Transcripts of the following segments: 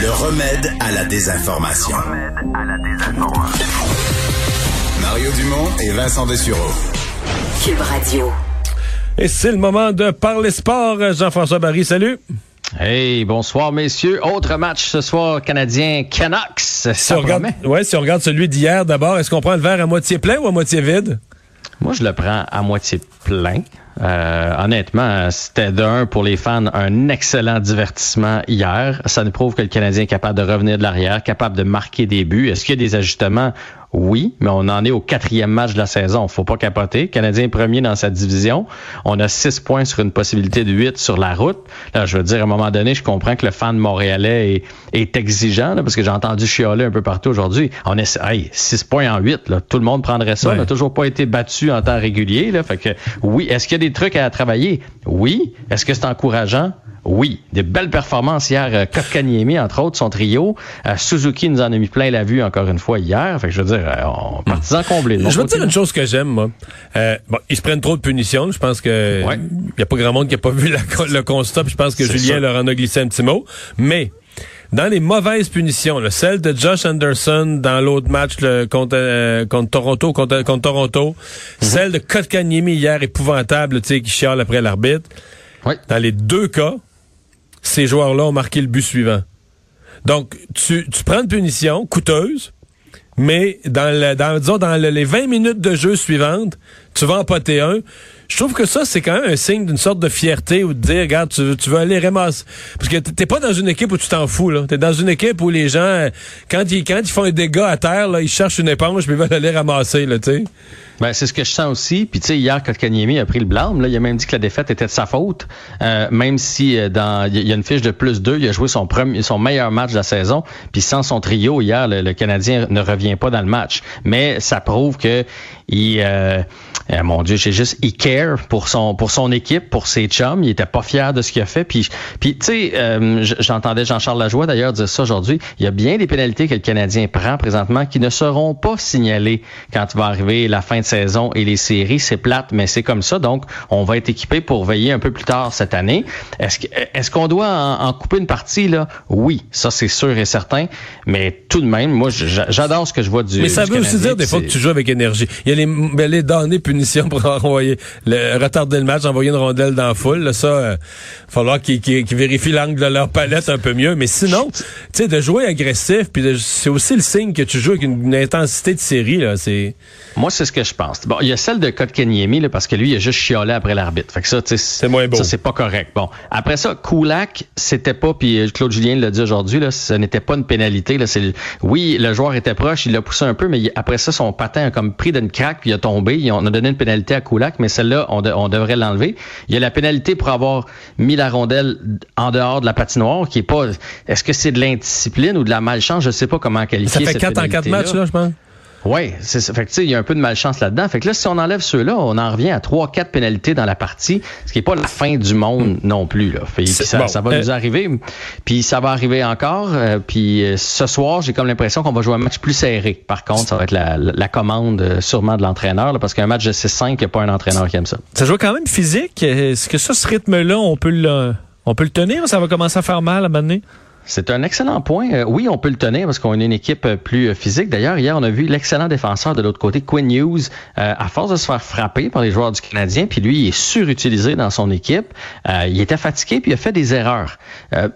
Le remède à la désinformation. Mario Dumont et Vincent Dessureau. Cube Radio. Et c'est le moment de parler sport. Jean-François Barry, salut. Hey, bonsoir messieurs. Autre match ce soir canadien Canucks. Si on, regarde, ouais, si on regarde celui d'hier d'abord, est-ce qu'on prend le verre à moitié plein ou à moitié vide? Moi, je le prends à moitié plein. Euh, honnêtement, c'était d'un pour les fans un excellent divertissement hier. Ça nous prouve que le Canadien est capable de revenir de l'arrière, capable de marquer des buts. Est-ce qu'il y a des ajustements? Oui, mais on en est au quatrième match de la saison. Faut pas capoter. Canadien premier dans sa division. On a six points sur une possibilité de huit sur la route. Là, je veux dire, à un moment donné, je comprends que le fan montréalais est, est exigeant, parce que j'ai entendu chialer un peu partout aujourd'hui. On est, hey, six points en huit, là. Tout le monde prendrait ça. On n'a toujours pas été battu en temps régulier, là. Fait que, oui. Est-ce qu'il y a des trucs à travailler? Oui. Est-ce que c'est encourageant? Oui, des belles performances hier. Euh, Kotkaniemi, entre autres, son trio. Euh, Suzuki nous en a mis plein la vue encore une fois hier. Fait que je veux dire, euh, on partisan comblé. Je veux dire une chose que j'aime, moi. Euh, bon, ils se prennent trop de punitions. Je pense que il y a pas grand monde qui a pas vu le constat. Je pense que Julien leur en a glissé un petit mot. Mais dans les mauvaises punitions, là, celle de Josh Anderson dans l'autre match contre, contre Toronto, contre, contre Toronto, mm-hmm. celle de Kotkaniemi hier épouvantable, tu sais, qui chiale après l'arbitre. Dans les deux cas, ces joueurs-là ont marqué le but suivant. Donc, tu, prends une punition coûteuse, mais dans, le, dans les 20 minutes de jeu suivantes, tu vas en poter un. Je trouve que ça, c'est quand même un signe d'une sorte de fierté ou de dire, regarde, tu, veux aller ramasser. Parce que t'es pas dans une équipe où tu t'en fous, là. T'es dans une équipe où les gens, quand ils, quand ils font un dégât à terre, là, ils cherchent une éponge puis ils veulent aller ramasser, là, tu sais. Ben, c'est ce que je sens aussi. Puis tu sais, hier, quand Kanyemi a pris le blâme, là, il a même dit que la défaite était de sa faute. Euh, même si euh, dans il y a une fiche de plus 2, il a joué son premier, son meilleur match de la saison. Puis sans son trio hier, le, le, Canadien ne revient pas dans le match. Mais ça prouve que il, euh, euh, mon Dieu, j'ai juste, il care pour son pour son équipe, pour ses chums. Il était pas fier de ce qu'il a fait. Puis, puis tu sais, euh, j'entendais Jean-Charles Lajoie d'ailleurs dire ça aujourd'hui. Il y a bien des pénalités que le Canadien prend présentement qui ne seront pas signalées quand va arriver la fin de saison et les séries. C'est plate, mais c'est comme ça. Donc, on va être équipé pour veiller un peu plus tard cette année. Est-ce est-ce qu'on doit en, couper une partie là? Oui, ça c'est sûr et certain. Mais tout de même, moi, j'adore ce que je vois du. Mais ça veut aussi dire des fois que tu joues avec énergie. Il y a les, ben, les données pour envoyer le, retarder le match, envoyer une rondelle dans la foule. Là, ça, euh, falloir qu'ils vérifient l'angle de leur palette un peu mieux. Mais sinon, tu sais, de jouer agressif, puis c'est aussi le signe que tu joues avec une, intensité de série. Là, c'est. Moi, c'est ce que je pense. Bon, il y a celle de Kotkaniemi, là, parce que lui, il a juste chiolé après l'arbitre. Fait que ça, tu sais, c'est moins beau. Ça, c'est pas correct. Bon, après ça, Koulak, c'était pas, puis euh, Claude Julien l'a dit aujourd'hui, là, ce n'était pas une pénalité. Là, c'est, oui, le joueur était proche, il l'a poussé un peu, mais après ça, son patin a comme pris d'une craque, puis il a tombé. On a donné une pénalité à Koulak, mais celle-là, on, on, devrait l'enlever. Il y a la pénalité pour avoir mis la rondelle en dehors de la patinoire, qui est pas. Est-ce que c'est de l'indiscipline ou de la malchance? Je sais pas comment qualifier. Ça fait 4 en 4 matchs, là, je pense. Oui, c'est ça. Fait que, il y a un peu de malchance là-dedans. Fait que là, si on enlève ceux-là, on en revient à trois, quatre pénalités dans la partie, ce qui n'est pas la fin du monde non plus. Là. Fait, ça, ça, va euh, nous arriver. Puis ça va arriver encore. Euh, puis euh, ce soir, j'ai comme l'impression qu'on va jouer un match plus serré. Par contre, ça va être la, la commande sûrement de l'entraîneur, parce qu'un match de 6-5, il n'y a pas un entraîneur qui aime ça. Ça joue quand même physique. Est-ce que ça, ce rythme-là, on peut le, on peut le tenir? Ça va commencer à faire mal à un moment donné? C'est un excellent point. Euh, oui, on peut le tenir parce qu'on est une équipe euh, plus euh, physique. D'ailleurs, hier, on a vu l'excellent défenseur de l'autre côté, Quinn Hughes, à force de se faire frapper par les joueurs du Canadien, puis lui, il est surutilisé dans son équipe. il était fatigué, puis il a fait des erreurs.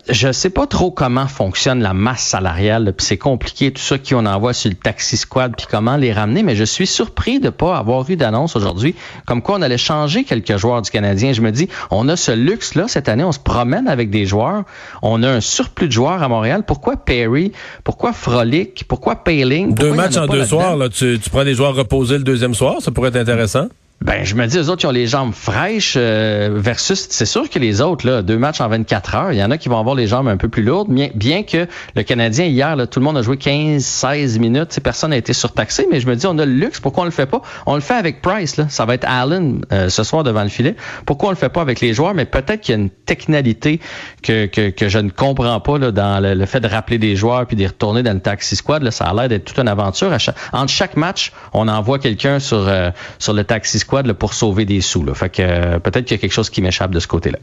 je ne sais pas trop comment fonctionne la masse salariale, puis c'est compliqué, tout ça qui on envoie sur le taxi squad, puis comment les ramener, mais je suis surpris de pas avoir eu d'annonce aujourd'hui comme quoi on allait changer quelques joueurs du Canadien. Je me dis, on a ce luxe-là cette année, on se promène avec des joueurs, on a un surplus de joueurs à Montréal. Pourquoi Perry? Pourquoi Frolic? Pourquoi Paling? deux matchs en deux soirs, là, tu, tu prends des joueurs reposés le deuxième soir, ça pourrait être intéressant. Ben, je me dis, les autres, ils ont les jambes fraîches euh, versus, c'est sûr que les autres, là, deux matchs en 24 heures, il y en a qui vont avoir les jambes un peu plus lourdes, bien, bien que le Canadien, hier, là, tout le monde a joué 15, 16 minutes, personne n'a été surtaxé, mais je me dis, on a le luxe, pourquoi on le fait pas? On le fait avec Price, là. ça va être Allen euh, ce soir devant le filet. Pourquoi on le fait pas avec les joueurs? Mais peut-être qu'il y a une technalité que, que, que, je ne comprends pas là, dans le, fait de rappeler des joueurs puis de retourner dans le taxi squad. Là, ça a l'air d'être toute une aventure. À chaque, entre chaque match, on envoie quelqu'un sur, euh, sur le taxi squad pour sauver des sous. Là. Fait que euh, peut-être qu'il y a quelque chose qui m'échappe de ce côté-là.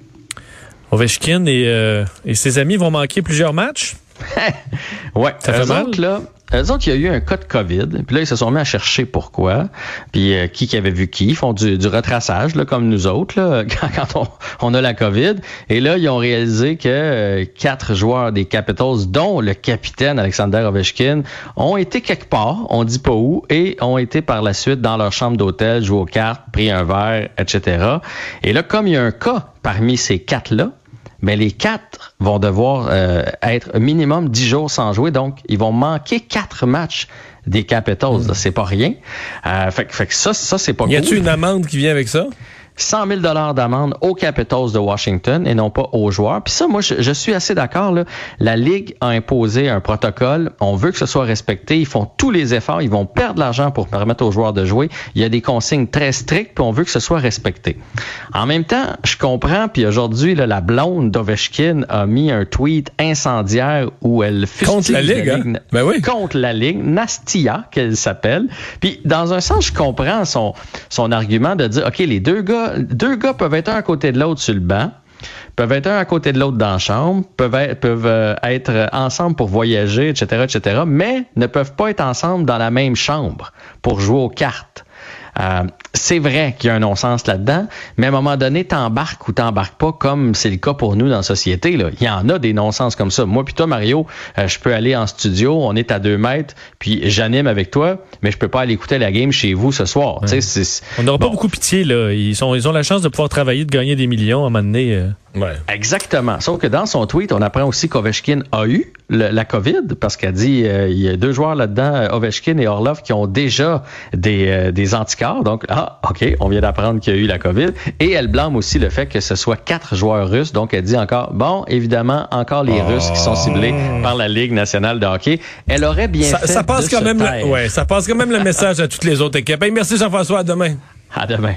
Ovechkin et, euh, et ses amis vont manquer plusieurs matchs? ouais, ça fait mal. là, eux autres, il y a eu un cas de COVID, puis là, ils se sont mis à chercher pourquoi, puis euh, qui qui avait vu qui, ils font du, retraçage, là, comme nous autres, là, quand, on, a la COVID. Et là, ils ont réalisé que euh, quatre joueurs des Capitals, dont le capitaine Alexander Ovechkin, ont été quelque part, on dit pas où, et ont été par la suite dans leur chambre d'hôtel, joué aux cartes, pris un verre, etc. Et là, comme il y a un cas parmi ces quatre-là, mais les quatre vont devoir euh, être minimum dix jours sans jouer, donc ils vont manquer quatre matchs des Capitals. Mm. C'est pas rien. Euh, fait, fait, que ça, ça c'est pas. Y a-tu une amende qui vient avec ça? 100 000 dollars d'amende aux Capitals de Washington et non pas aux joueurs. Puis ça, moi, je, je suis assez d'accord. La Ligue a imposé un protocole. On veut que ce soit respecté. Ils font tous les efforts. Ils vont perdre l'argent pour permettre aux joueurs de jouer. Il y a des consignes très strictes, puis on veut que ce soit respecté. En même temps, je comprends. Puis aujourd'hui, la blonde d'Ovechkin a mis un tweet incendiaire où elle contre la Ligue, la Ligue hein? ben oui. contre la Ligue, Nastia qu'elle s'appelle. Puis dans un sens, je comprends son son argument de dire, ok, les deux gars deux gars peuvent être un à côté de l'autre sur le banc, peuvent être un à côté de l'autre dans la chambre, peuvent être, peuvent euh, être ensemble pour voyager, etc., etc., mais ne peuvent pas être ensemble dans la même chambre pour jouer aux cartes. Euh, c'est vrai qu'il y a un non-sens là-dedans, mais à un moment donné, t'embarques ou t'embarques pas, comme c'est le cas pour nous dans la société. Là. Il y en a des non-sens comme ça. Moi puis toi, Mario, euh, je peux aller en studio, on est à deux mètres, puis j'anime avec toi, mais je peux pas aller écouter la game chez vous ce soir. Ouais. On n'aura bon. pas beaucoup pitié. Là. Ils, sont, ils ont la chance de pouvoir travailler, de gagner des millions à un moment donné. Euh. Ouais. Exactement. Sauf que dans son tweet, on apprend aussi qu'Ovechkin a eu le, la COVID, parce qu'elle dit euh, il y a deux joueurs là-dedans, Ovechkin et Orlov, qui ont déjà des, euh, des anticorps. Donc, ah, OK, on vient d'apprendre qu'il y a eu la COVID. Et elle blâme aussi le fait que ce soit quatre joueurs russes. Donc, elle dit encore, bon, évidemment, encore les oh. Russes qui sont ciblés par la Ligue nationale de hockey. Elle aurait bien ça, fait ça passe de quand se même taire. le, ouais, ça passe quand même le message à toutes les autres équipes. Hey, merci Jean-François, à demain. À demain.